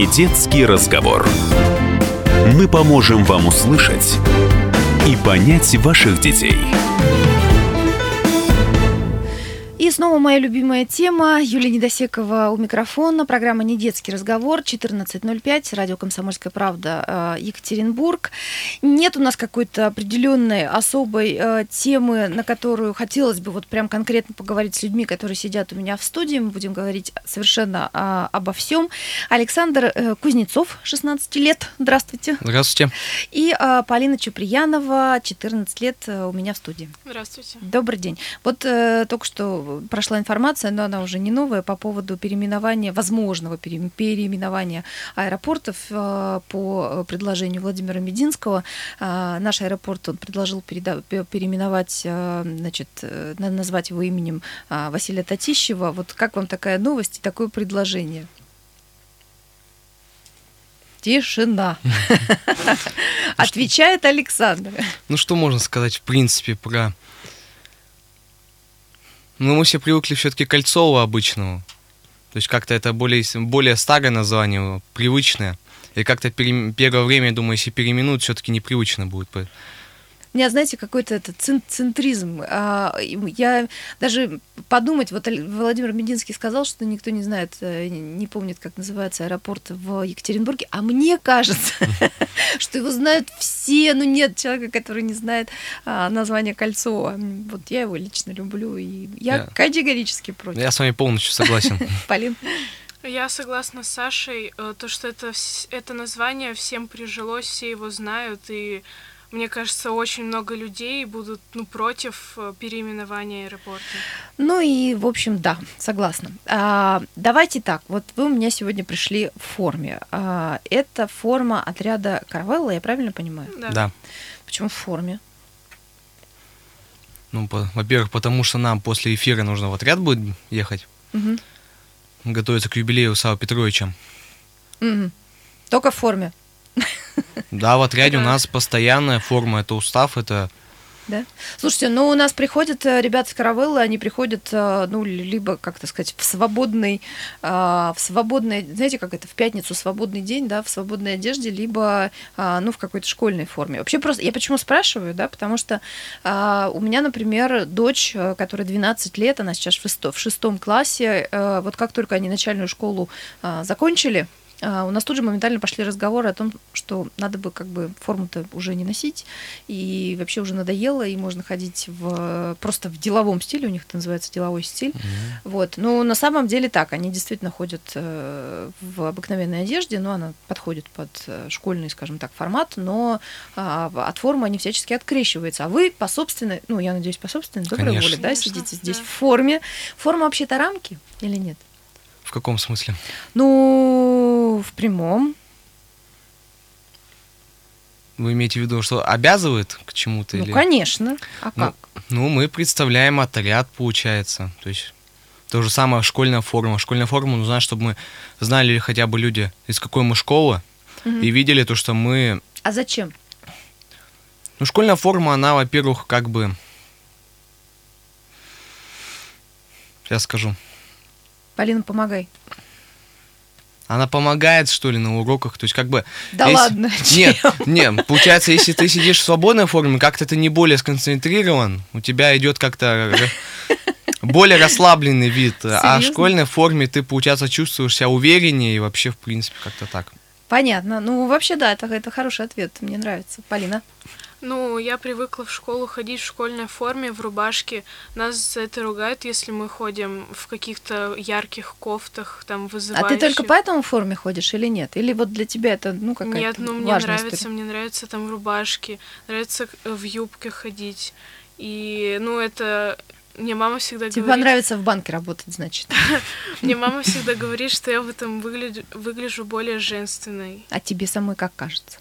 Не детский разговор. Мы поможем вам услышать и понять ваших детей. Снова моя любимая тема. Юлия Недосекова у микрофона. Программа «Не детский разговор». 14.05. Радио «Комсомольская правда». э, Екатеринбург. Нет у нас какой-то определенной особой э, темы, на которую хотелось бы вот прям конкретно поговорить с людьми, которые сидят у меня в студии. Мы будем говорить совершенно а, обо всем. Александр э, Кузнецов, 16 лет. Здравствуйте. Здравствуйте. И э, Полина Чуприянова, 14 лет у меня в студии. Здравствуйте. Добрый день. Вот только что прошла информация, но она уже не новая, по поводу переименования, возможного пере- переименования аэропортов э, по предложению Владимира Мединского. Э, наш аэропорт он предложил переименовать, э, значит, на- назвать его именем Василия Татищева. Вот как вам такая новость и такое предложение? Тишина. Отвечает Александр. Ну что можно сказать в принципе про... Ну мы все привыкли все-таки к Кольцову обычному. То есть как-то это более, более старое название, привычное. И как-то пере- первое время, я думаю, если переименуют, все-таки непривычно будет. У меня, знаете, какой-то это цен- центризм. А, Я даже подумать, вот Владимир Мединский сказал, что никто не знает, э, не помнит, как называется аэропорт в Екатеринбурге, а мне кажется, что его знают все, ну нет человека, который не знает а, название Кольцова. Вот я его лично люблю, и я категорически против. Я с вами полностью согласен. Полин? Я согласна с Сашей, э, то, что это, это название всем прижилось, все его знают, и мне кажется, очень много людей будут ну, против э, переименования аэропорта. Ну и, в общем, да, согласна. А, давайте так, вот вы у меня сегодня пришли в форме. А, это форма отряда Карвелла, я правильно понимаю? Да. Почему в форме? Ну, по- во-первых, потому что нам после эфира нужно в отряд будет ехать, Мгм. готовиться к юбилею Сава Петровича. Мгм. Только в форме, Да, в отряде у нас постоянная форма, это устав, это да? Слушайте, ну у нас приходят э, ребята с Каравеллы, они приходят, э, ну, ли- либо, как это сказать, в свободный, а, в свободной, знаете, как это, в пятницу свободный день, да, в свободной одежде, либо, ну, в какой-то школьной форме. Вообще просто, я почему спрашиваю, да, потому что у меня, например, дочь, э, которая 12 лет, она сейчас в, в шестом классе, э, вот как только они начальную школу закончили, а, у нас тут же моментально пошли разговоры о том, что надо бы как бы форму-то уже не носить, и вообще уже надоело, и можно ходить в просто в деловом стиле, у них это называется деловой стиль. Вот. Но на самом деле так, они действительно ходят э, в обыкновенной одежде, но она подходит под э, школьный, скажем так, формат, но а, от формы они всячески открещиваются. А вы по собственной, ну, я надеюсь, по собственной доброй Конечно. воле, да, Конечно, сидите здесь да. в форме. Форма вообще-то рамки или нет? В каком смысле? Ну, в прямом. Вы имеете в виду, что обязывает к чему-то? Ну, или... конечно. А Ну, как? Ну, мы представляем отряд, получается. То есть то же самое школьная форма. Школьная форма нужна, чтобы мы знали хотя бы люди, из какой мы школы, Мгм. и видели то, что мы... А зачем? Ну, школьная форма, она, во-первых, как бы... Сейчас скажу. Полина, помогай. Она помогает, что ли, на уроках. То есть, как бы... Да если- ладно. Нет, чем? нет, получается, если ты сидишь в свободной форме, как-то ты не более сконцентрирован, у тебя идет как-то р- более расслабленный вид. А в Серьезно? школьной форме ты, получается, чувствуешь себя увереннее и вообще, в принципе, как-то так. Понятно. Ну, вообще, да, это, это хороший ответ. Мне нравится. Полина. Ну, я привыкла в школу ходить в школьной форме, в рубашке. Нас за это ругают, если мы ходим в каких-то ярких кофтах, там, А вызывающих. ты только поэтому в форме ходишь или нет? Или вот для тебя это, ну, какая-то Нет, ну мне нравится, история? мне нравится там в рубашке, нравится в юбке ходить. И, ну, это... Мне мама всегда Тебе говорит... понравится в банке работать, значит. Мне мама всегда говорит, что я в этом выгляжу, выгляжу более женственной. А тебе самой как кажется?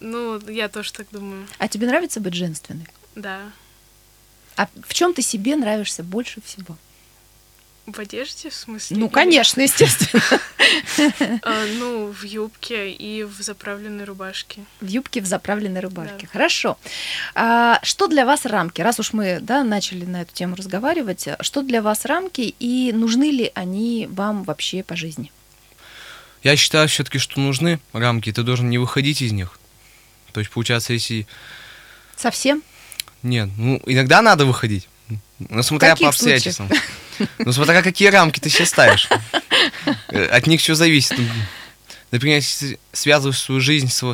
Ну, я тоже так думаю. А тебе нравится быть женственной? Да. А в чем ты себе нравишься больше всего? В одежде, в смысле? Ну, конечно, естественно. А, ну, в юбке и в заправленной рубашке. В юбке, в заправленной рубашке. Хорошо. А, что для вас рамки? Раз уж мы да, начали на эту тему разговаривать, что для вас рамки и нужны ли они вам вообще по жизни? Я считаю все-таки, что нужны рамки, ты должен не выходить из них. То есть, получается, если... Совсем? Нет, ну, иногда надо выходить. Ну, смотря Каких по обстоятельствам. Ну, смотря какие рамки ты себе ставишь. От них все зависит. Например, если ты связываешь свою жизнь с,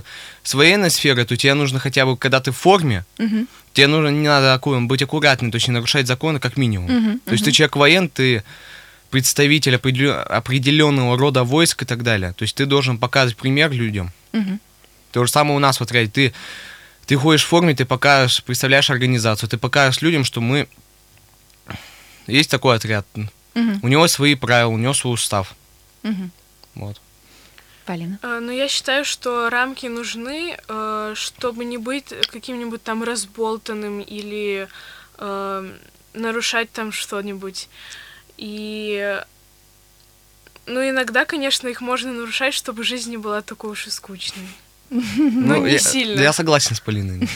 с военной сферой, то тебе нужно хотя бы, когда ты в форме, Мгм. тебе нужно не надо быть аккуратным, то есть не нарушать законы как минимум. Мгм, То есть ты человек воен, ты представитель определенного рода войск и так далее. То есть ты должен показывать пример людям. Мгм. То же самое у нас в отряде. Ты, ты ходишь в форме, ты покажешь, представляешь организацию, ты покажешь людям, что мы... Есть такой отряд. Мгм. У него свои правила, у него свой устав. Мгм. Вот. Полина. Э, Но я считаю, что рамки нужны, э, чтобы не быть каким-нибудь там разболтанным или э, нарушать там что-нибудь. И ну, иногда, конечно, их можно нарушать, чтобы жизнь не была такой уж и скучной. Ну, не я, сильно. Я согласен с Полиной.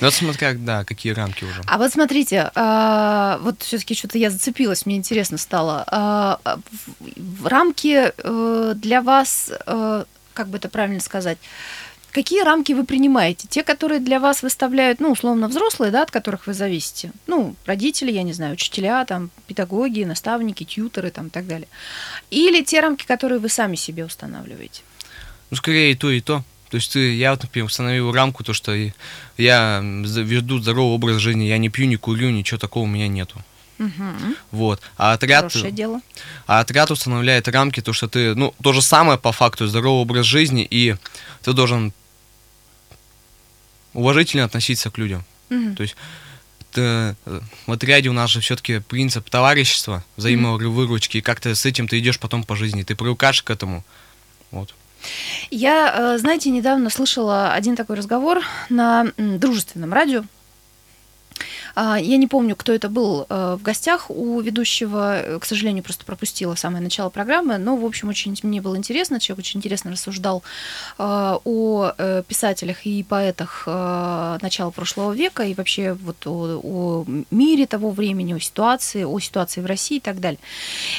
Но это смотря, да, какие рамки уже. А вот смотрите, а, вот все-таки что-то я зацепилась, мне интересно стало. А, а, в- в рамки э, для вас, э, как бы это правильно сказать, какие рамки вы принимаете? Те, которые для вас выставляют, ну, условно, взрослые, да, от которых вы зависите? Ну, родители, я не знаю, учителя, там, педагоги, наставники, тьютеры, там, и так далее. Или те рамки, которые вы сами себе устанавливаете? Ну, скорее и то, и то. То есть ты, я например, установил рамку, то, что я веду здоровый образ жизни, я не пью, не курю, ничего такого у меня нету. Мгм. Вот. А отряд, Хорошее дело. а отряд устанавливает рамки, то, что ты, ну, то же самое по факту, здоровый образ жизни, и ты должен уважительно относиться к людям. Мгм. То есть ты, э, в отряде у нас же все-таки принцип товарищества, взаимовыручки, и как-то с этим ты идешь потом по жизни, ты привыкаешь к этому. Вот. Я, э, знаете, недавно слышала один такой разговор на дружественном радио. А, Я не помню, кто это был э, в гостях у ведущего, э, к сожалению, просто пропустила самое начало программы, но, в общем, очень мне было интересно, человек очень интересно рассуждал э, о писателях и поэтах начала прошлого века и вообще вот о, о мире того времени, о ситуации, о ситуации в России и так далее.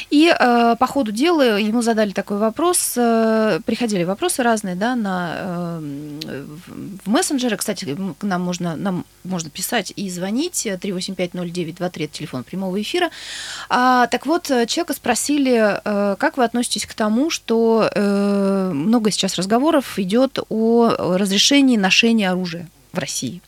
И по ходу дела ему задали такой вопрос, приходили вопросы разные, да, на в- мессенджеры, кстати, к нам можно нам можно писать и звонить 3850923 это телефон прямого эфира. А, так вот, э, человека спросили, э, как вы относитесь к тому, что э, много сейчас разговоров идет о разрешении ношения оружия в России.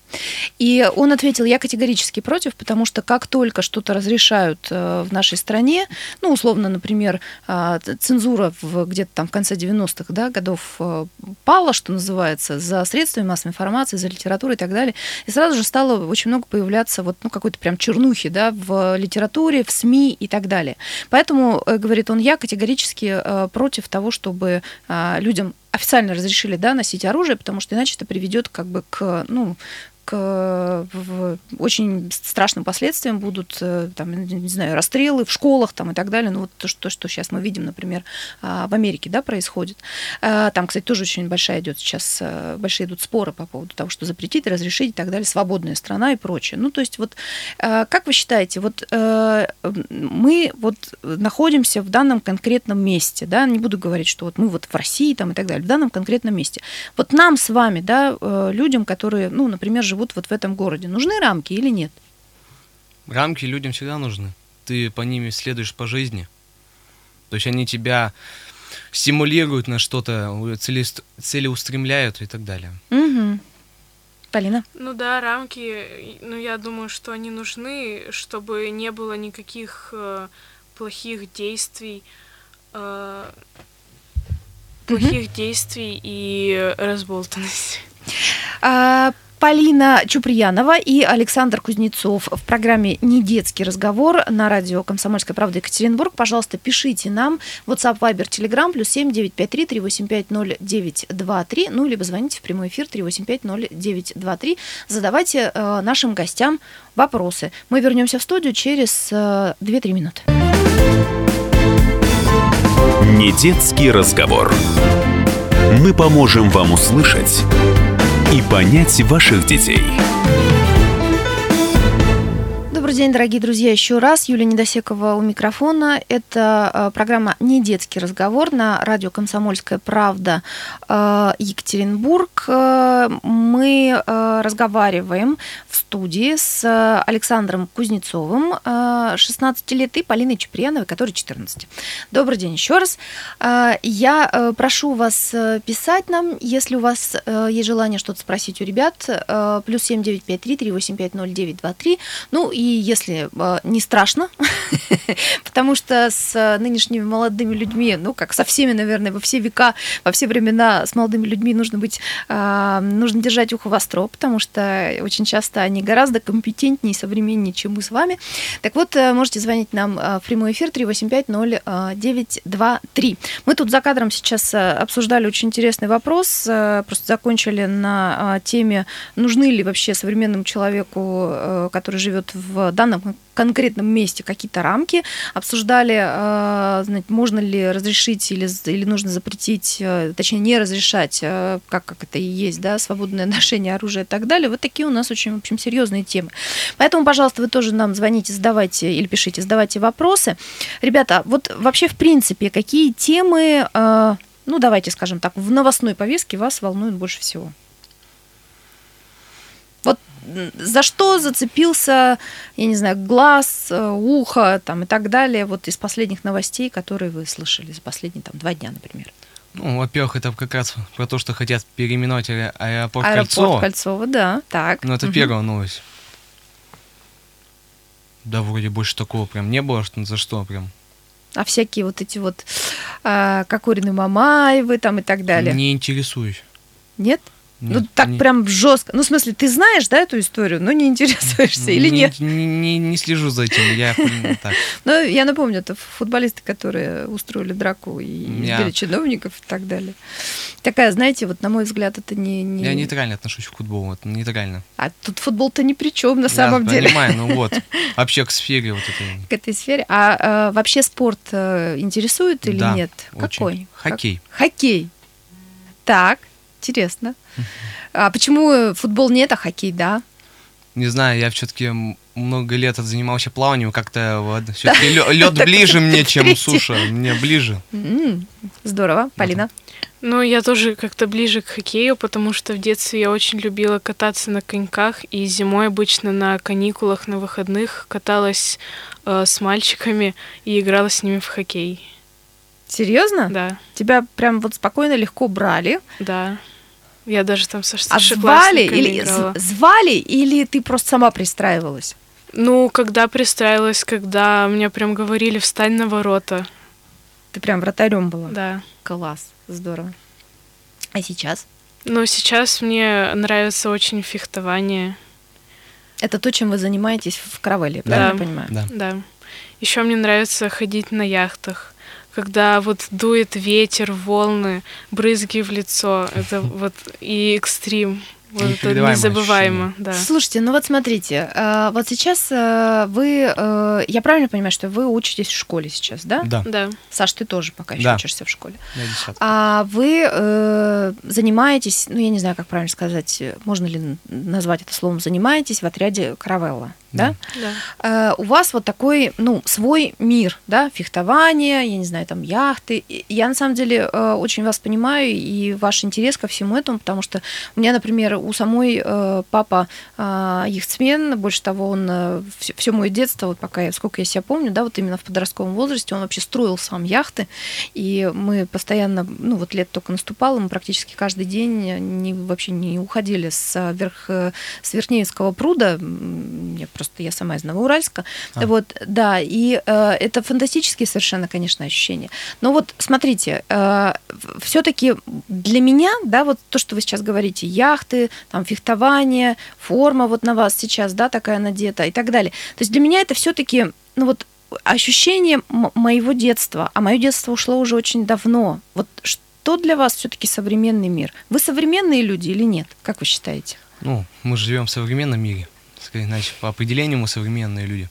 И он ответил, я категорически против, потому что как только что-то разрешают э, в нашей стране, ну, условно, например, ц- цензура где-то там в конце 90-х да, годов э, пала, что называется, за средствами массовой информации, за литературой и так далее, и сразу же стало очень много появляться вот, ну, какой-то прям чернухи да, в литературе, в СМИ и так далее. Поэтому, э, говорит он, я категорически э, против того, чтобы людям официально разрешили да, носить оружие, потому что иначе это приведет как бы к, ну, к очень страшным последствиям будут, э, там, не знаю, расстрелы в школах там, и так далее. Ну, вот то, что, что сейчас мы видим, например, а, в Америке да, происходит. А, Там, кстати, тоже очень большая идет сейчас, э, большие идут споры по поводу того, что запретить, разрешить и так далее, свободная страна и прочее. Ну, то есть вот э, как вы считаете, вот мы вот находимся в данном конкретном месте, да, не буду говорить, что вот мы вот в России там и так далее, в данном конкретном месте. Вот нам с вами, да, людям, которые, ну, например, живут вот в этом городе, нужны рамки или нет? Рамки людям всегда нужны. Ты по ними следуешь по жизни. То есть они тебя стимулируют на что-то, целеустремляют и так далее. Угу. Полина? Ну да, рамки, ну я думаю, что они нужны, чтобы не было никаких э, плохих действий, э, плохих действий и разболтанности. А, Полина Чуприянова и Александр Кузнецов в программе «Не детский разговор» на радио «Комсомольская правда» Екатеринбург. Пожалуйста, пишите нам WhatsApp, Viber, Telegram, плюс 7 953 385 0923, ну, либо звоните в прямой эфир 385 0923. Задавайте э, нашим гостям вопросы. Мы вернемся в студию через э, 2-3 минуты. Не детский разговор. Мы поможем вам услышать и понять ваших детей. Добрый день, дорогие друзья, еще раз. Юлия Недосекова у микрофона. Это э, программа «Не детский разговор» на радио «Комсомольская правда» э, Екатеринбург. Э, мы разговариваем в студии с Александром Кузнецовым, э, 16 лет, и Полиной Чеприяновой, которой 14. Добрый день еще раз. Я прошу вас писать нам, если у вас есть желание что-то спросить у ребят. Плюс 7953 385 0923. Ну, и если э, не страшно, потому что с нынешними молодыми людьми, ну, как со всеми, наверное, во все века, во все времена с молодыми людьми нужно быть, э, нужно держать ухо востро, потому что очень часто они гораздо компетентнее и современнее, чем мы с вами. Так вот, э, можете звонить нам э, в прямой эфир 385-0923. Мы тут за кадром сейчас э, обсуждали очень интересный вопрос, э, просто закончили на э, теме, нужны ли вообще современному человеку, э, который живет в данном конкретном месте какие-то рамки, обсуждали, э, знаете, можно ли разрешить или, или нужно запретить, э, точнее, не разрешать, э, как, как это и есть, да, свободное ношение оружия и так далее. Вот такие у нас очень, в общем, серьезные темы. Поэтому, пожалуйста, вы тоже нам звоните, задавайте или пишите, задавайте вопросы. Ребята, вот вообще, в принципе, какие темы, ну, давайте скажем так, в новостной повестке вас волнуют больше всего? За что зацепился, я не знаю, глаз, э, ухо там, и так далее, вот из последних новостей, которые вы слышали за последние там, два дня, например? Ну, во-первых, это как раз про то, что хотят переименовать аэропорт, аэропорт Кольцово. Кольцово, да, так. Ну, это Мгм. первая новость. Да, вроде больше такого прям не было, что за что прям. А всякие вот эти вот а, Кокорины Мамаевы там и так далее. Не интересуюсь. Нет? Ну, Нет, так не- прям жестко. Ну, в смысле, ты знаешь, да, эту историю, но не интересуешься или не, нет? Не, не- не слежу за этим, я так. Ну, я напомню, это футболисты, которые устроили драку и Я- избили чиновников и так далее. Такая, знаете, вот на мой взгляд, это не... Я нейтрально отношусь к футболу, это нейтрально. А тут футбол-то ни при чем на Я самом деле понимаю, ну вот, вообще к сфере вот этой. к этой сфере. А, э, вообще спорт э, интересует или нет? Какой? Хоккей. Хоккей. Так, интересно. А почему футбол нет, а хоккей, да? Не знаю, я все-таки много лет занимался плаванием, как-то все-таки лед ближе мне, чем суша, мне ближе. Здорово. Полина? Ну, я тоже как-то ближе к хоккею, потому что в детстве я очень любила кататься на коньках, и зимой обычно на каникулах, на выходных каталась э, с мальчиками и играла с ними в хоккей. Серьезно? Да, Тебя прям вот спокойно, легко брали. да. Я даже там со А звали или, играла. звали или ты просто сама пристраивалась? Ну, когда пристраивалась, когда мне прям говорили «встань на ворота». Ты прям вратарем была? Да. Класс, здорово. А сейчас? Но сейчас мне нравится очень фехтование. Это то, чем вы занимаетесь в каравелле, Да. правильно я понимаю? Да. Да. Еще мне нравится ходить на яхтах. Когда вот дует ветер, волны, брызги в лицо. Это вот и экстрим. Вот это незабываемо, да. Слушайте, ну вот смотрите, э, вот сейчас э, вы, э, я правильно понимаю, что вы учитесь в школе сейчас, да? Да, Да. Саш, ты тоже пока еще Да. учишься в школе. десятка. А вы занимаетесь, ну я не знаю, как правильно сказать, можно ли назвать это словом, занимаетесь в отряде Каравелла, да? Да. Э, у вас вот такой, ну, свой мир, да, фехтование, я не знаю, там, яхты. Я, на самом деле, э, очень вас понимаю и ваш интерес ко всему этому, потому что у меня, например, у самой э, папа э, яхтсмен, больше того, он все, мое детство, вот пока я, сколько я себя помню, да, вот именно в подростковом возрасте, он вообще строил сам яхты, и мы постоянно, ну, вот лет только наступало, мы практически каждый день не, вообще не уходили с, верх, с Верхнеевского пруда, я просто, я сама из Новоуральска, А. вот, да, и э, это фантастические совершенно, конечно, ощущения. Но вот смотрите, все-таки для меня, да, вот то, что вы сейчас говорите, яхты, там фехтование, форма вот на вас сейчас, да, такая надета и так далее. То есть для меня это все-таки, ну вот ощущение моего детства, а мое детство ушло уже очень давно. Вот что для вас все-таки современный мир? Вы современные люди или нет? Как вы считаете? Ну, мы живем в современном мире. Скорее, значит, по определению мы современные люди.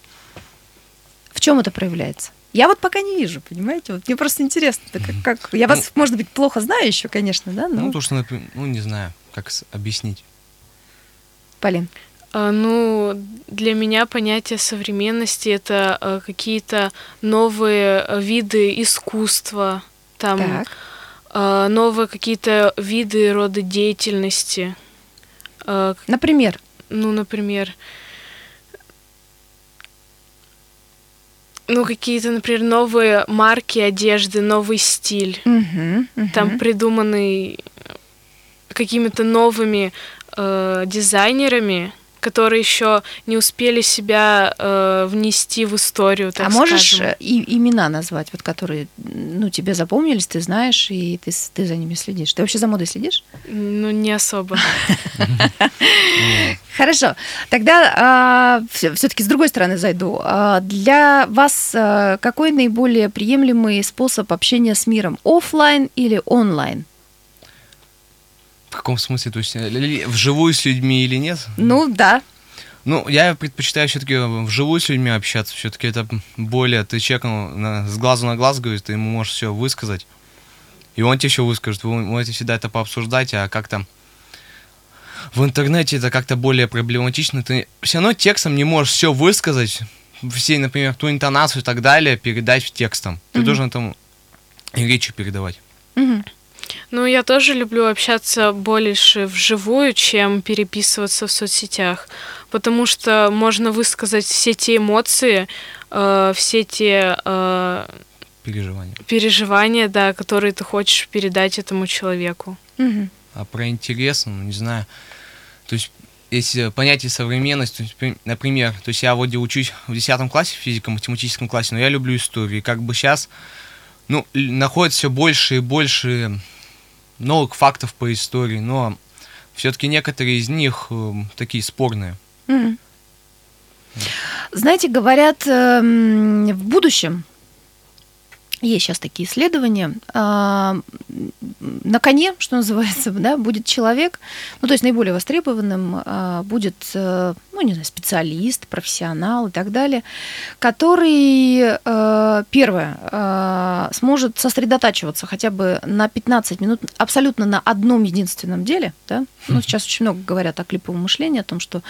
В чем это проявляется? Я вот пока не вижу, понимаете? Вот мне просто интересно, как, как... я вас, может быть, плохо знаю еще, конечно, да? Но... Ну, то, что, например, ну, не знаю, как объяснить. Полин. А, Ну, для меня понятие современности это э, какие-то новые э, виды искусства, там Так. э, новые какие-то виды рода деятельности. Например, Ну, например, ну, какие-то, например, новые марки одежды, новый стиль. Мгм, мгм. Там придуманный какими-то новыми э, дизайнерами, которые еще не успели себя э, внести в историю, так а можешь скажем. э, и, имена назвать, вот которые, ну, тебе запомнились, ты знаешь, и ты, ты за ними следишь. Ты вообще за модой следишь? Ну, не особо. Хорошо. Тогда все-таки с другой стороны зайду. А, для вас а, какой наиболее приемлемый способ общения с миром? Оффлайн или онлайн? В каком смысле? То есть э, вживую с людьми или нет? Ну да. Ну, я предпочитаю все-таки вживую с людьми общаться. Все-таки это более ты человеку на- с глазу на глаз говоришь, ты ему можешь все высказать. И он тебе все выскажет. Вы можете всегда это пообсуждать, а как-то в интернете это как-то более проблематично. Ты все равно текстом не можешь все высказать, все, например, ту интонацию и так далее передать текстом. Ты Мгм. должен там и речью передавать. Мгм. Ну, я тоже люблю общаться больше вживую, чем переписываться в соцсетях, потому что можно высказать все те эмоции, э, все те э, Переживания. переживания, да, которые ты хочешь передать этому человеку. Мгм. А про интерес, ну, не знаю. То есть, если понятие современность, то есть, при- например, то есть я вроде учусь в 10 классе, в физико-математическом классе, но я люблю историю. И как бы сейчас, ну, находится все больше и больше новых фактов по истории, но все-таки некоторые из них э, такие спорные. Мгм. Знаете, говорят, эм, в будущем есть сейчас такие исследования. а, На коне, что называется, да, будет человек, ну, то есть наиболее востребованным а, будет, э, ну, не знаю, специалист, профессионал и так далее, который, э, первое, э, сможет сосредотачиваться хотя бы на 15 минут абсолютно на одном единственном деле, да, ну, сейчас очень много говорят о клиповом мышлении, о том, что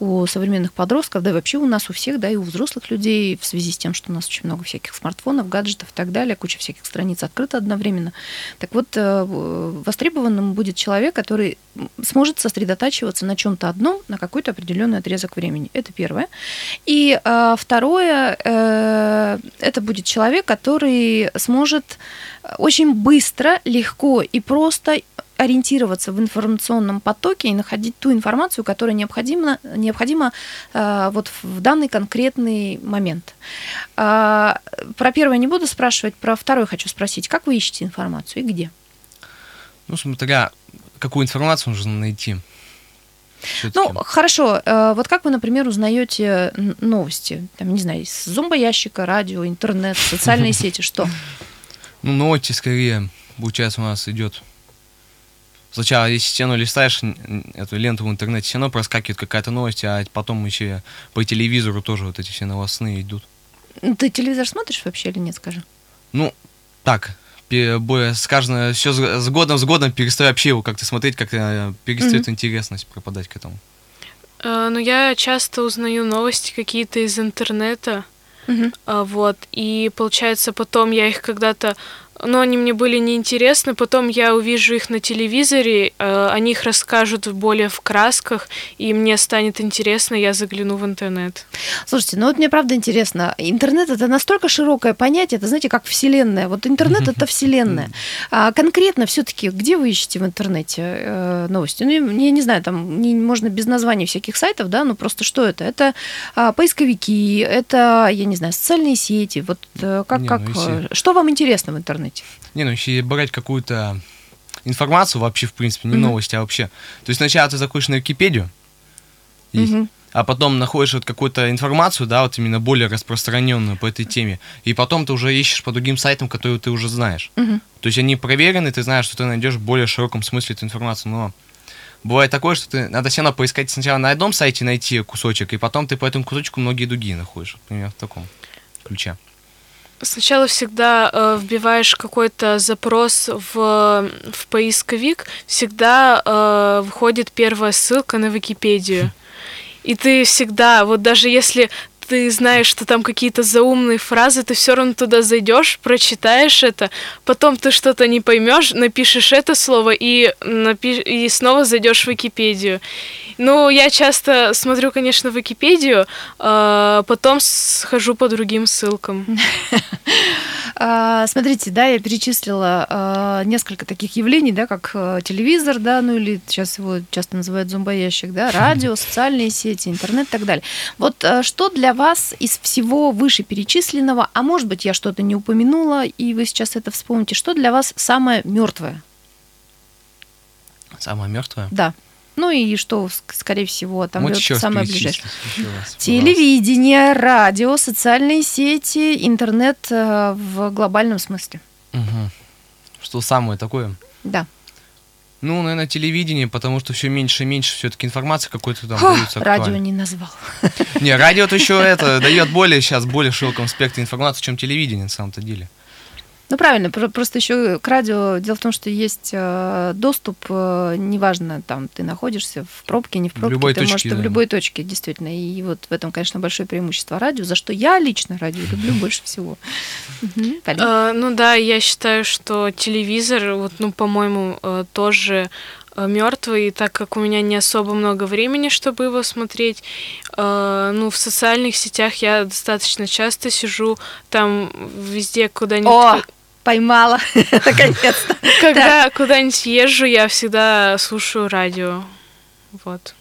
у современных подростков, да и вообще у нас у всех, да, и у взрослых людей, в связи с тем, что у нас очень много всяких смартфонов, гаджетов и так далее, куча всяких страниц открыта одновременно. Так вот, э, востребованным будет человек, который сможет сосредотачиваться на чем-то одном на какой-то определенный отрезок времени. Это первое. И э, второе, э, это будет человек, который сможет очень быстро, легко и просто ориентироваться в информационном потоке и находить ту информацию, которая необходима, необходима э, вот в данный конкретный момент. А, про первое не буду спрашивать, про второе хочу спросить. Как вы ищете информацию и где? Ну, смотря какую информацию нужно найти. Ну, хорошо. э, Вот как вы, например, узнаете новости? Там, не знаю, из зомбоящика, радио, интернет, социальные сети, что? Ну, новости скорее, получается, у нас идет. Сначала, если стену листаешь, эту ленту в интернете, все равно проскакивает какая-то новость, а потом еще по телевизору тоже вот эти все новостные идут. Ну, Ты телевизор смотришь вообще или нет, скажи? Ну, так, с каждым, все с годом с годом перестаю вообще его как-то смотреть, как-то перестает интересность пропадать к этому. Э, Ну, я часто узнаю новости какие-то из интернета, а, вот, и получается потом я их когда-то, ну, они мне были неинтересны, потом я увижу их на телевизоре, э, они их расскажут более в красках, и мне станет интересно, я загляну в интернет. Слушайте, ну вот мне правда интересно. Интернет это настолько широкое понятие, это знаете, как вселенная. Вот интернет это вселенная. А конкретно все-таки, где вы ищете в интернете э, новости? Ну, я, я не знаю, там не, можно без названий всяких сайтов, да, ну просто что это? Это а, поисковики, это, я не знаю, социальные сети. Вот э, как, Не, как, ну, если- э, что вам интересно в интернете? Не, ну если брать какую-то информацию вообще, в принципе, не Мгм. новости, а вообще. То есть сначала ты заходишь на Википедию, есть, Мгм. а потом находишь вот какую-то информацию, да, вот именно более распространенную по этой теме, и потом ты уже ищешь по другим сайтам, которые ты уже знаешь. Мгм. То есть они проверены, ты знаешь, что ты найдешь в более широком смысле эту информацию, но бывает такое, что ты надо все равно поискать сначала на одном сайте найти кусочек, и потом ты по этому кусочку многие другие находишь, например, в таком ключе. Сначала всегда э, вбиваешь какой-то запрос в, в поисковик, всегда э, выходит первая ссылка на Википедию. И ты всегда, вот даже если ты знаешь, что там какие-то заумные фразы, ты все равно туда зайдешь, прочитаешь это, потом ты что-то не поймешь, напишешь это слово и, напиш... и снова зайдешь в Википедию. Ну, я часто смотрю, конечно, Википедию, а потом схожу по другим ссылкам. А, смотрите, да, я перечислила а, несколько таких явлений, да, как э, телевизор, да, ну или сейчас его часто называют зомбоящик, да, радио, социальные сети, интернет и так далее. Вот э, что для вас из всего вышеперечисленного, а может быть, я что-то не упомянула, и вы сейчас это вспомните, что для вас самое мертвое? Самое мертвое? Да. Ну и что, скорее всего, там Вот еще самое ближайшее. Телевидение, радио, социальные сети, интернет э, в глобальном смысле. Мгм. Что самое такое? Да. Ну, наверное, телевидение, потому что все меньше и меньше все-таки информации какой-то там дается радио не назвал. Не, радио-то еще это дает более сейчас более широком спектре информации, чем телевидение на самом-то деле. Ну правильно, про- просто еще к радио. Дело в том, что есть э, доступ, э, неважно, там ты находишься в пробке, не в В пробке, любой ты точке, можешь и в да. любой точке, действительно. И вот в этом, конечно, большое преимущество радио, за что я лично радио люблю больше всего. А, ну да, я считаю, что телевизор, вот, ну, по-моему, э, тоже мертвый, так как у меня не особо много времени, чтобы его смотреть. Э, ну, в социальных сетях я достаточно часто сижу, там везде куда-нибудь. Поймала, наконец-то. Когда куда-нибудь езжу, я всегда слушаю радио. Вот.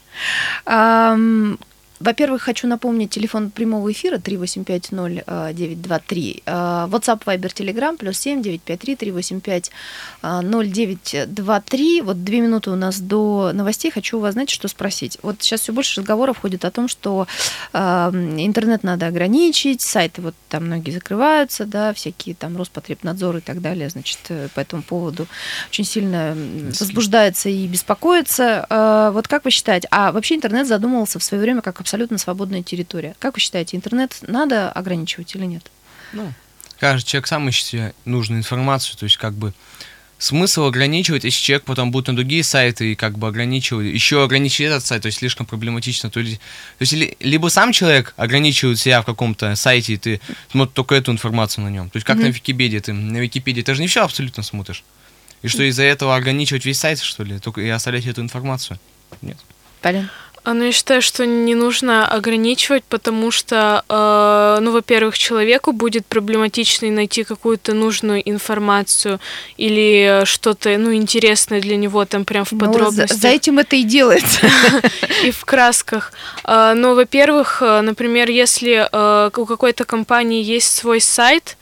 Во-первых, хочу напомнить телефон прямого эфира 3850923. А, WhatsApp, Viber, Telegram, плюс 7 953 385 а, 0923. Вот две минуты у нас до новостей. Хочу у вас, знаете, что спросить. Вот сейчас все больше разговоров ходит о том, что а, интернет надо ограничить, сайты вот там многие закрываются, да, всякие там Роспотребнадзор и так далее, значит, э, по этому поводу очень сильно возбуждается и беспокоится. Вот как вы считаете, а вообще интернет задумывался в свое время как абсолютно свободная территория. Как вы считаете, интернет надо ограничивать или нет? Ну, каждый человек сам ищет себе нужную информацию, то есть как бы смысл ограничивать, если человек потом будет на другие сайты и как бы ограничивать, еще ограничить этот сайт, то есть слишком проблематично. То есть, то есть ли- либо сам человек ограничивает себя в каком-то сайте, и ты смотришь только эту информацию на нем. То есть как на Мгм. Википедии, ты на Википедии ты же не все абсолютно смотришь. И что из-за этого ограничивать весь сайт, что ли, только и оставлять эту информацию? Нет. Полин? Ну, я считаю, что не нужно ограничивать, потому что, э, ну, во-первых, человеку будет проблематично найти какую-то нужную информацию или э, что-то, ну, интересное для него там прям в Ну, за, подробностях за этим это и делается. и в красках. А, Ну, во-первых, э, например, если э, у какой-то компании есть свой сайт,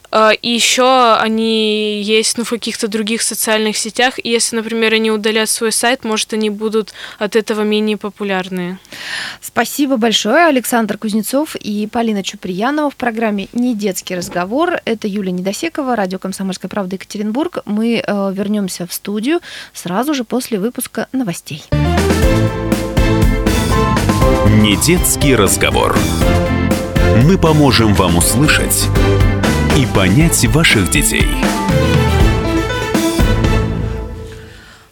э, и еще они есть ну, в каких-то других социальных сетях, и если, например, они удалят свой сайт, может, они будут от этого менее популярные. Спасибо большое, Александр Кузнецов и Полина Чуприянова в программе «Не детский разговор». Это Юлия Недосекова, радио «Комсомольская правда» Екатеринбург. Мы э, вернемся в студию сразу же после выпуска новостей. Не детский разговор. Мы поможем вам услышать и понять ваших детей.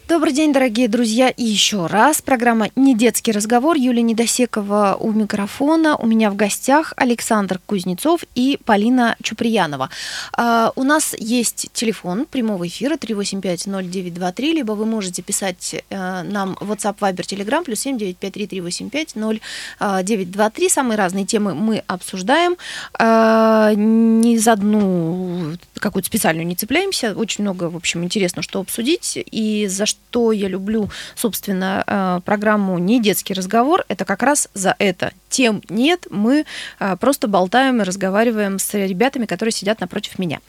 Добрый день, дорогие друзья. И еще раз программа «Не детский разговор». Юлия Недосекова у микрофона. У меня в гостях Александр Кузнецов и Полина Чуприянова. А, У нас есть телефон прямого эфира 3850923, либо вы можете писать э, нам WhatsApp, Viber, Telegram, плюс 7953-385-0923. Самые разные темы мы обсуждаем. А, Ни за одну какую-то специальную не цепляемся. Очень много, в общем, интересно, что обсудить. И за что я люблю, собственно, э, программу «Не детский разговор», это как раз за это. Тем нет, мы э, просто болтаем и разговариваем с ребятами, которые сидят напротив меня.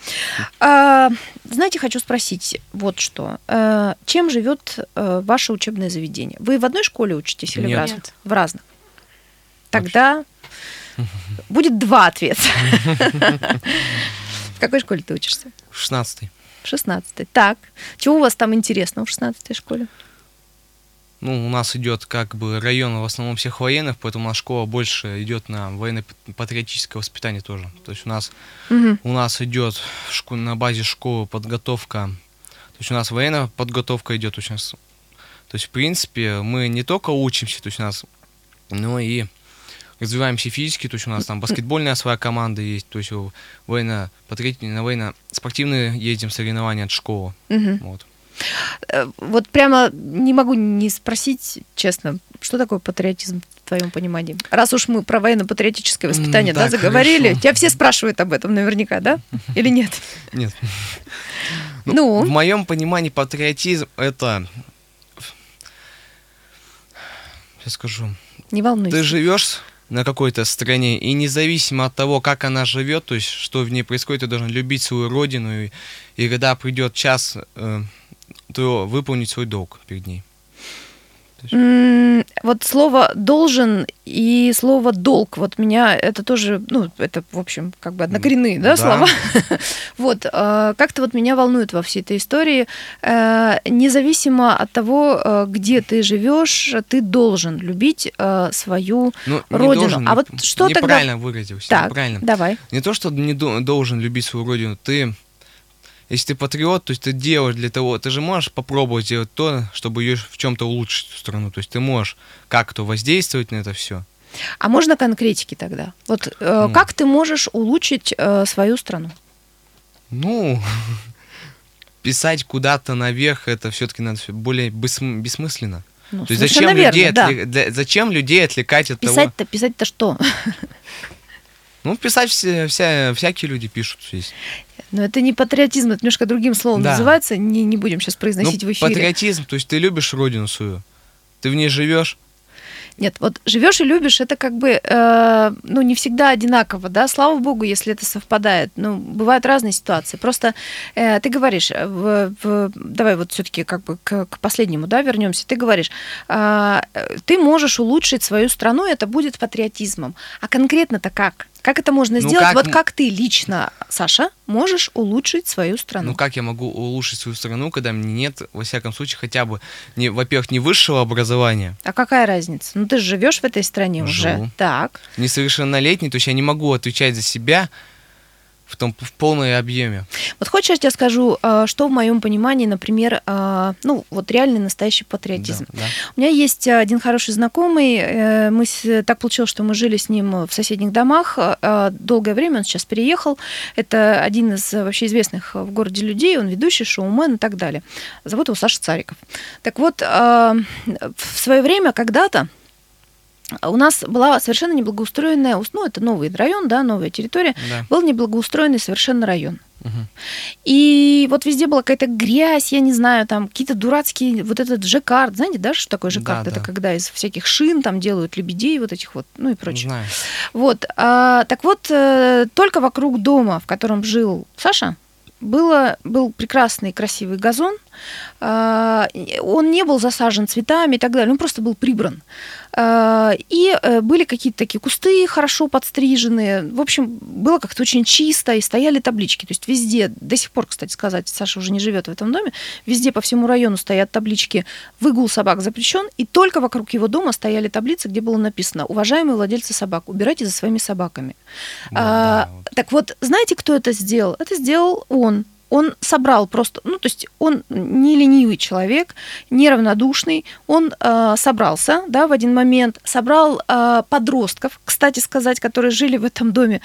А, Знаете, хочу спросить вот что. Э, Чем живет э, ваше учебное заведение? Вы в одной школе учитесь или в Нет. разных? Нет. В разных. Тогда будет два ответа. В какой школе ты учишься? 16 В 16 Так. Чего у вас там интересно в 16 школе? Ну, у нас идет как бы район в основном всех военных, поэтому у нас школа больше идет на военно-патриотическое воспитание тоже. То есть у нас Мгм. у нас идет в шко- на базе школы подготовка, то есть у нас военная подготовка идет очень. с- То есть, в принципе, мы не только учимся, то есть у нас Ну и развиваемся физически, то есть у нас там баскетбольная своя команда есть, то есть военно на военно спортивные ездим соревнования от школы. Мгм. Вот. Э, Вот прямо не могу не спросить, честно, что такое патриотизм в твоем понимании? Раз уж мы про военно-патриотическое воспитание да, так, заговорили, хорошо. тебя все спрашивают об этом наверняка, да? Или нет? Нет. Ну, В моем понимании патриотизм это сейчас скажу. не волнуйся. Ты живешь на какой-то стране, и независимо от того, как она живет, то есть что в ней происходит, ты должен любить свою родину, и, и когда придет час, э, то выполнить свой долг перед ней. Вот слово должен и слово долг, вот меня это тоже, ну, это, в общем, как бы однокоренные, да, Да. слова. Вот, э, как-то вот меня волнует во всей этой истории, э, независимо от того, э, где ты живешь, ты должен любить э, свою Ну, Родину. должен, А вот что тогда- неправильно выразился, Так, неправильно. давай. Не то, что не до- должен любить свою родину, ты, если ты патриот, то есть ты делаешь для того, ты же можешь попробовать сделать то, чтобы ее в чем-то улучшить эту страну, то есть ты можешь как-то воздействовать на это все. А можно конкретики тогда? Вот э, Ну. как ты можешь улучшить э, свою страну? Ну, писать куда-то наверх, это все-таки надо более бессм- бессмысленно. Ну, То есть зачем верно, людей, да. отвлек- для- зачем людей отвлекать от того? Писать-то, писать-то что? Ну, писать все, вся, всякие люди пишут здесь. Но это не патриотизм, это немножко другим словом Да. называется. Не, не будем сейчас Ну, произносить в эфире. патриотизм, то есть ты любишь родину свою, ты в ней живешь, Нет, вот живешь и любишь, это как бы, э, ну, не всегда одинаково, да, слава богу, если это совпадает. Ну, бывают разные ситуации. Просто э, ты говоришь, э, в, в- давай вот все-таки как бы к, к последнему, да, вернемся. Ты говоришь, а, э, ты можешь улучшить свою страну, это будет патриотизмом. А конкретно-то как? Как это можно Ну, сделать? как Вот как ты лично, Саша, можешь улучшить свою страну? Ну как я могу улучшить свою страну, когда мне нет, во всяком случае, хотя бы, не, во-первых, не высшего образования, А какая разница? Ну, ты же живешь в этой стране уже. Живу. Так. несовершеннолетний, то есть я не могу отвечать за себя в том в полном объеме. Вот хочешь, я тебе скажу, э, что в моем понимании, например, э, ну, вот реальный настоящий патриотизм. Да, да. У меня есть один хороший знакомый, э, мы так получилось, что мы жили с ним в соседних домах долгое время, он сейчас переехал. Это один из вообще известных в городе людей, он ведущий, шоумен и так далее. Зовут его Саша Цариков. Так вот, в свое время когда-то у нас была совершенно неблагоустроенная, ус- ну, это новый район, да, новая территория, Да. был неблагоустроенный совершенно район. И вот везде была какая-то грязь, я не знаю, там какие-то дурацкие, вот этот жаккард, знаете, да, что такое жаккард? Да, Это да. когда из всяких шин там делают лебедей, вот этих вот, ну и прочее. Знаю. Вот, а, так вот, э, только вокруг дома, в котором жил Саша, было, был прекрасный красивый газон, он не был засажен цветами и так далее, он просто был прибран. А, И э, были какие-то такие кусты хорошо подстриженные. В общем, было как-то очень чисто, и стояли таблички. То есть везде, до сих пор, кстати сказать, Саша уже не живет в этом доме, везде по всему району стоят таблички «Выгул собак запрещен», и только вокруг его дома стояли таблицы, где было написано «Уважаемые владельцы собак, убирайте за своими собаками». Да, А, да, вот. Так вот, знаете, кто это сделал? Это сделал он. Он собрал просто, ну, то есть он не ленивый человек, неравнодушный, он э, собрался, да, в один момент, собрал э, подростков, кстати сказать, которые жили в этом доме,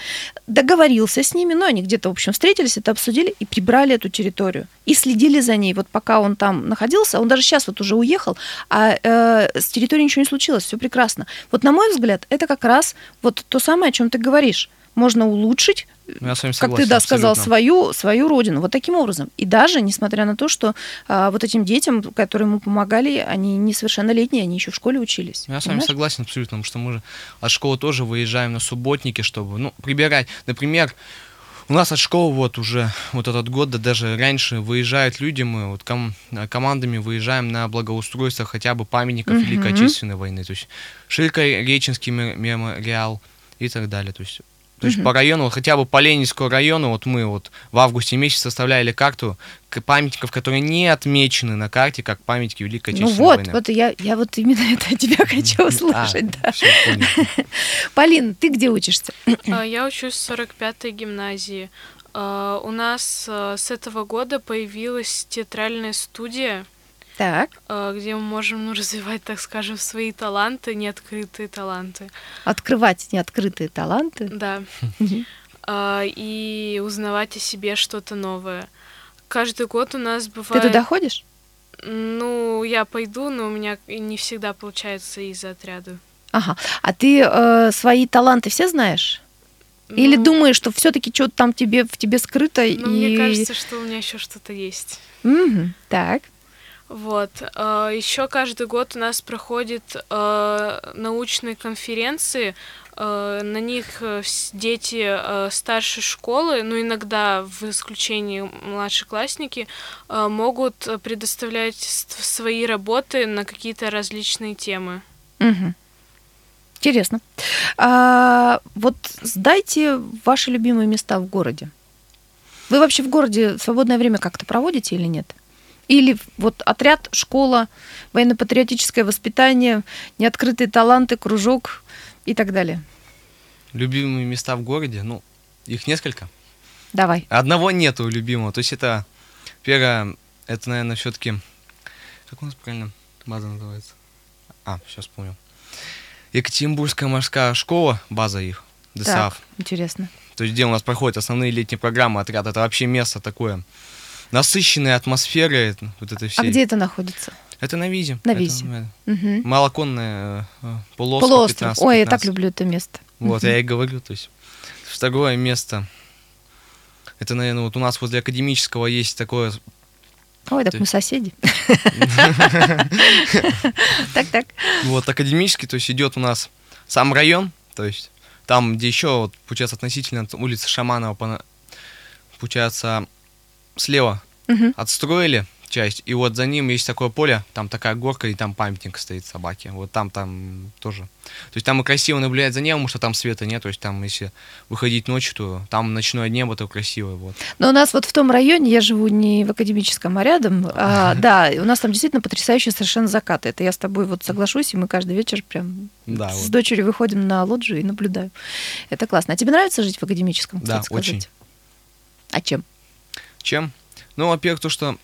договорился с ними, ну, они где-то, в общем, встретились, это обсудили и прибрали эту территорию. И следили за ней, вот пока он там находился, он даже сейчас вот уже уехал, а э, с территорией ничего не случилось, все прекрасно. Вот, на мой взгляд, это как раз вот то самое, о чем ты говоришь. Можно улучшить Я с вами как ты согласен, да сказал, абсолютно. свою, свою родину. Вот таким образом. И даже несмотря на то, что а, вот этим детям, которые ему помогали, они несовершеннолетние, они еще в школе учились. Я с вами понимаешь? согласен абсолютно, потому что мы же от школы тоже выезжаем на субботники, чтобы, ну, прибирать. Например, у нас от школы вот уже вот этот год, да даже раньше выезжают люди, мы вот ком- командами выезжаем на благоустройство хотя бы памятников. Великой Отечественной войны, то есть Шилько-Реченский ме- мемориал и так далее, то есть то есть Мгм. по району, вот хотя бы по Ленинскому району, вот мы вот в августе месяце составляли карту памятников, которые не отмечены на карте, как памятники Великой Ну Отечественной вот, войны. вот я, я вот именно это от тебя хочу услышать. да. всё, понял. Полин, ты где учишься? А, Я учусь в 45-й гимназии. А, У нас а, с этого года появилась театральная студия. Так. э, где мы можем ну, развивать, так скажем, свои таланты, неоткрытые таланты. Открывать неоткрытые таланты. Да. А, И узнавать о себе что-то новое. Каждый год у нас Ты бывает... туда ходишь? Ну, я пойду, но у меня не всегда получается из-за отряда. Ага. А ты э, свои таланты все знаешь? Или Ну, думаешь, что все-таки что-то там тебе в тебе скрыто Ну, и. мне кажется, что у меня еще что-то есть. Мгм. Так. Вот. Еще каждый год у нас проходят э, научные конференции. э, На них э, дети старшей школы, ну иногда в исключении младшеклассники, могут предоставлять свои работы на какие-то различные темы. Мгм. Интересно. А, вот сдайте ваши любимые места в городе. Вы вообще в городе свободное время как-то проводите или нет? Или вот отряд, школа, военно-патриотическое воспитание, неоткрытые таланты, кружок и так далее. Любимые места в городе, ну, их несколько. Давай. Одного нету любимого. То есть это первое, это, наверное, все-таки. Как у нас правильно база называется? А, сейчас вспомнил. Екатеринбургская морская школа, база их, ДСАФ. Так, интересно. То есть где у нас проходят основные летние программы отряд. Это вообще место такое насыщенной атмосферой вот это все. А где это находится? Это на Визе. На Это, Визе. э, Мгм. Малоконная э, полуостров. Полуостров. 15, Ой, я так 15. люблю это место. Вот, Мгм. я и говорю, то есть. Второе место. Это, наверное, вот у нас возле академического есть такое Ой, так мы соседи. Так, так. Вот академический, то есть идет у нас сам район, то есть там, где еще, вот, получается, относительно от улицы Шаманова, получается, слева Мгм. отстроили часть, и вот за ним есть такое поле, там такая горка, и там памятник стоит собаке. Вот там, там тоже. То есть там и красиво наблюдать за небом, потому что там света нет, то есть там, если выходить ночью, то там ночное небо, то красивое, вот. Но у нас вот в том районе, я живу не в академическом, а рядом, а, да, у нас там действительно потрясающие совершенно закаты. Это я с тобой вот соглашусь, и мы каждый вечер прям Да, с вот. дочерью выходим на лоджию и наблюдаем. Это классно. А тебе нравится жить в академическом, Да, очень. А чем? Чем? Ну, во-первых, то, что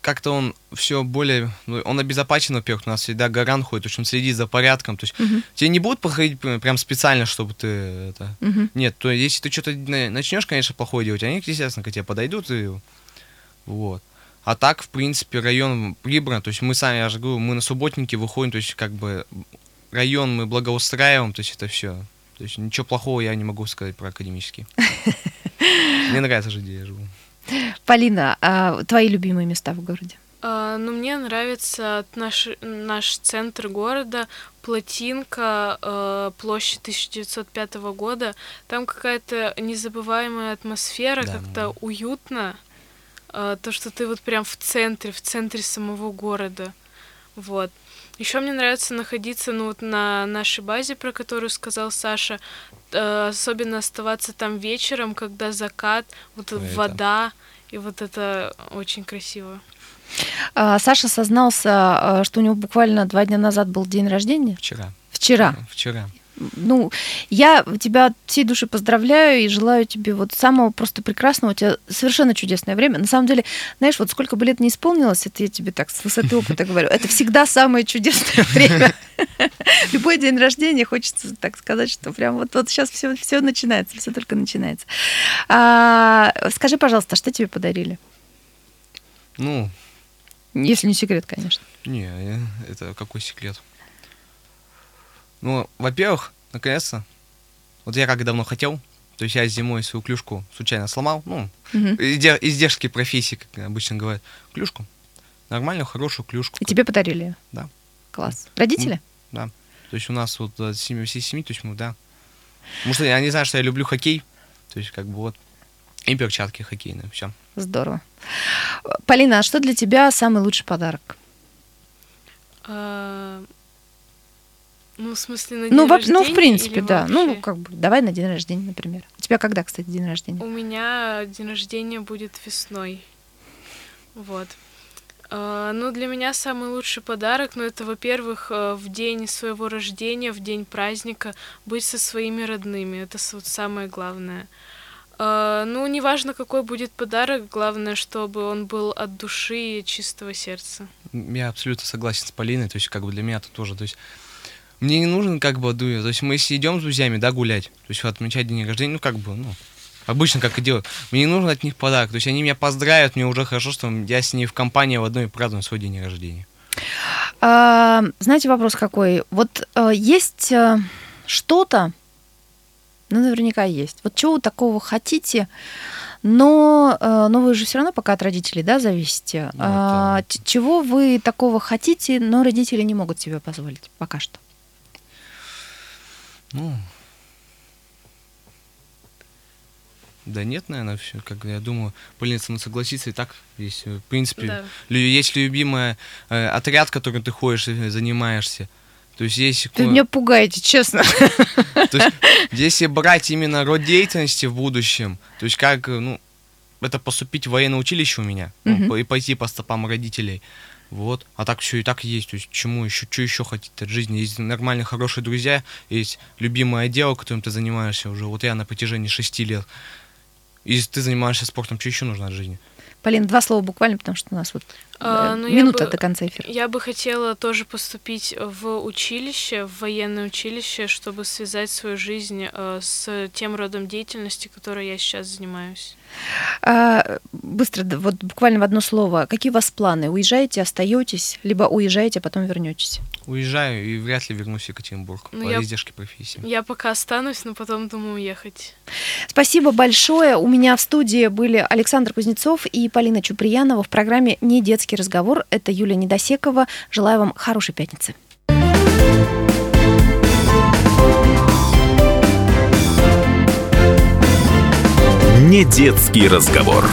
как-то он все более... ну, он обезопасен, во-первых, у нас всегда гаран ходит, то есть он следит за порядком. То есть Мгм. тебе не будут проходить прям специально, чтобы ты это... Мгм. Нет, то если ты что-то начнешь, конечно, плохое делать, они, естественно, к тебе подойдут и... Вот. А так, в принципе, район прибран, то есть мы сами, я же говорю, мы на субботники выходим, то есть как бы район мы благоустраиваем, то есть это все. То есть ничего плохого я не могу сказать про академический. Мне нравится жить, где я живу. Полина, а твои любимые места в городе? А, Ну, мне нравится наш, наш центр города, Плотинка, э, площадь 1905 года. Там какая-то незабываемая атмосфера, Да, как-то ну. уютно. Э, То, что ты вот прям в центре, в центре самого города. Вот. Еще мне нравится находиться ну, вот на нашей базе, про которую сказал Саша. Э, Особенно оставаться там вечером, когда закат, вот Ой, это- вода. И вот это очень красиво. А, Саша сознался, а, что у него буквально два дня назад был день рождения. Вчера. Вчера. Вчера. Ну, я тебя от всей души поздравляю и желаю тебе вот самого просто прекрасного. У тебя совершенно чудесное время. На самом деле, знаешь, вот сколько бы лет не исполнилось, это я тебе так с высоты опыта говорю, это всегда самое чудесное время. Любой день рождения хочется так сказать, что прям вот, вот сейчас все, все начинается, все только начинается. А, скажи, пожалуйста, что тебе подарили? Ну, Если не секрет, конечно. не, это какой секрет? Ну, во-первых, наконец-то, вот я как давно хотел, то есть я зимой свою клюшку случайно сломал, ну, изде- издержки профессии, как обычно говорят, клюшку, нормальную, хорошую клюшку. И тебе подарили ее? Да. Класс. Родители? Да. То есть у нас вот от семьи, всей семьи, то есть мы, да. Потому что они знают, что я люблю хоккей, то есть как бы вот, и перчатки хоккейные, все. Здорово. Полина, а что для тебя самый лучший подарок? Ну, в смысле, на Ну, день во- ну, в рождения принципе, или да. Ну, вообще? как бы, давай на день рождения, например. У тебя когда, кстати, день рождения? У меня день рождения будет весной. Вот. А, Ну, для меня самый лучший подарок, ну, это, во-первых, э, в день своего рождения, в день праздника быть со своими родными. Это вот самое главное. А, ну, неважно, какой будет подарок, главное, чтобы он был от души и чистого сердца. Я абсолютно согласен с Полиной, то есть как бы для меня это тоже, то есть мне не нужен как бы, то есть мы если идем с друзьями, да, гулять, то есть отмечать день рождения, ну как бы, ну, обычно как и делают. Мне не нужен от них подарок, то есть они меня поздравят, мне уже хорошо, что я с ней в компании в одной праздную свой день рождения. А, знаете, вопрос какой? Вот а, есть а, что-то, ну, наверняка есть. Вот чего вы такого хотите, но, э, но вы же все равно пока от родителей, да, зависите. Ну, а, чего вы такого хотите, но родители не могут себе позволить пока что? Ну, да нет, наверное, все. Как я думаю, Полина со согласится и так. Есть, в принципе, да. есть любимый э, отряд, которым ты ходишь и занимаешься. То есть есть... Вы меня пугаете, честно. То есть, если брать именно род деятельности в будущем, то есть как, ну, это поступить в военное училище у меня ну, и пойти по стопам родителей. Вот. А так все и так есть. То есть чему еще, что еще хотите от жизни? Есть нормальные, хорошие друзья, есть любимое дело, которым ты занимаешься уже. Вот я на протяжении шести лет. И ты занимаешься спортом, что еще нужно от жизни? Полин, два слова буквально, потому что у нас вот а, ну, минута бы, до конца эфира. Я бы хотела тоже поступить в училище, в военное училище, чтобы связать свою жизнь э, с тем родом деятельности, которой я сейчас занимаюсь. А, быстро, вот буквально в одно слово. Какие у вас планы? Уезжаете, остаетесь, либо уезжаете, а потом вернетесь? Уезжаю и вряд ли вернусь в Екатеринбург ну, по я, издержке профессии. Я пока останусь, но потом думаю уехать. Спасибо большое. У меня в студии были Александр Кузнецов и Полина Чуприянова в программе «Не детский разговор». Это Юлия Недосекова. Желаю вам хорошей пятницы. Не детский разговор.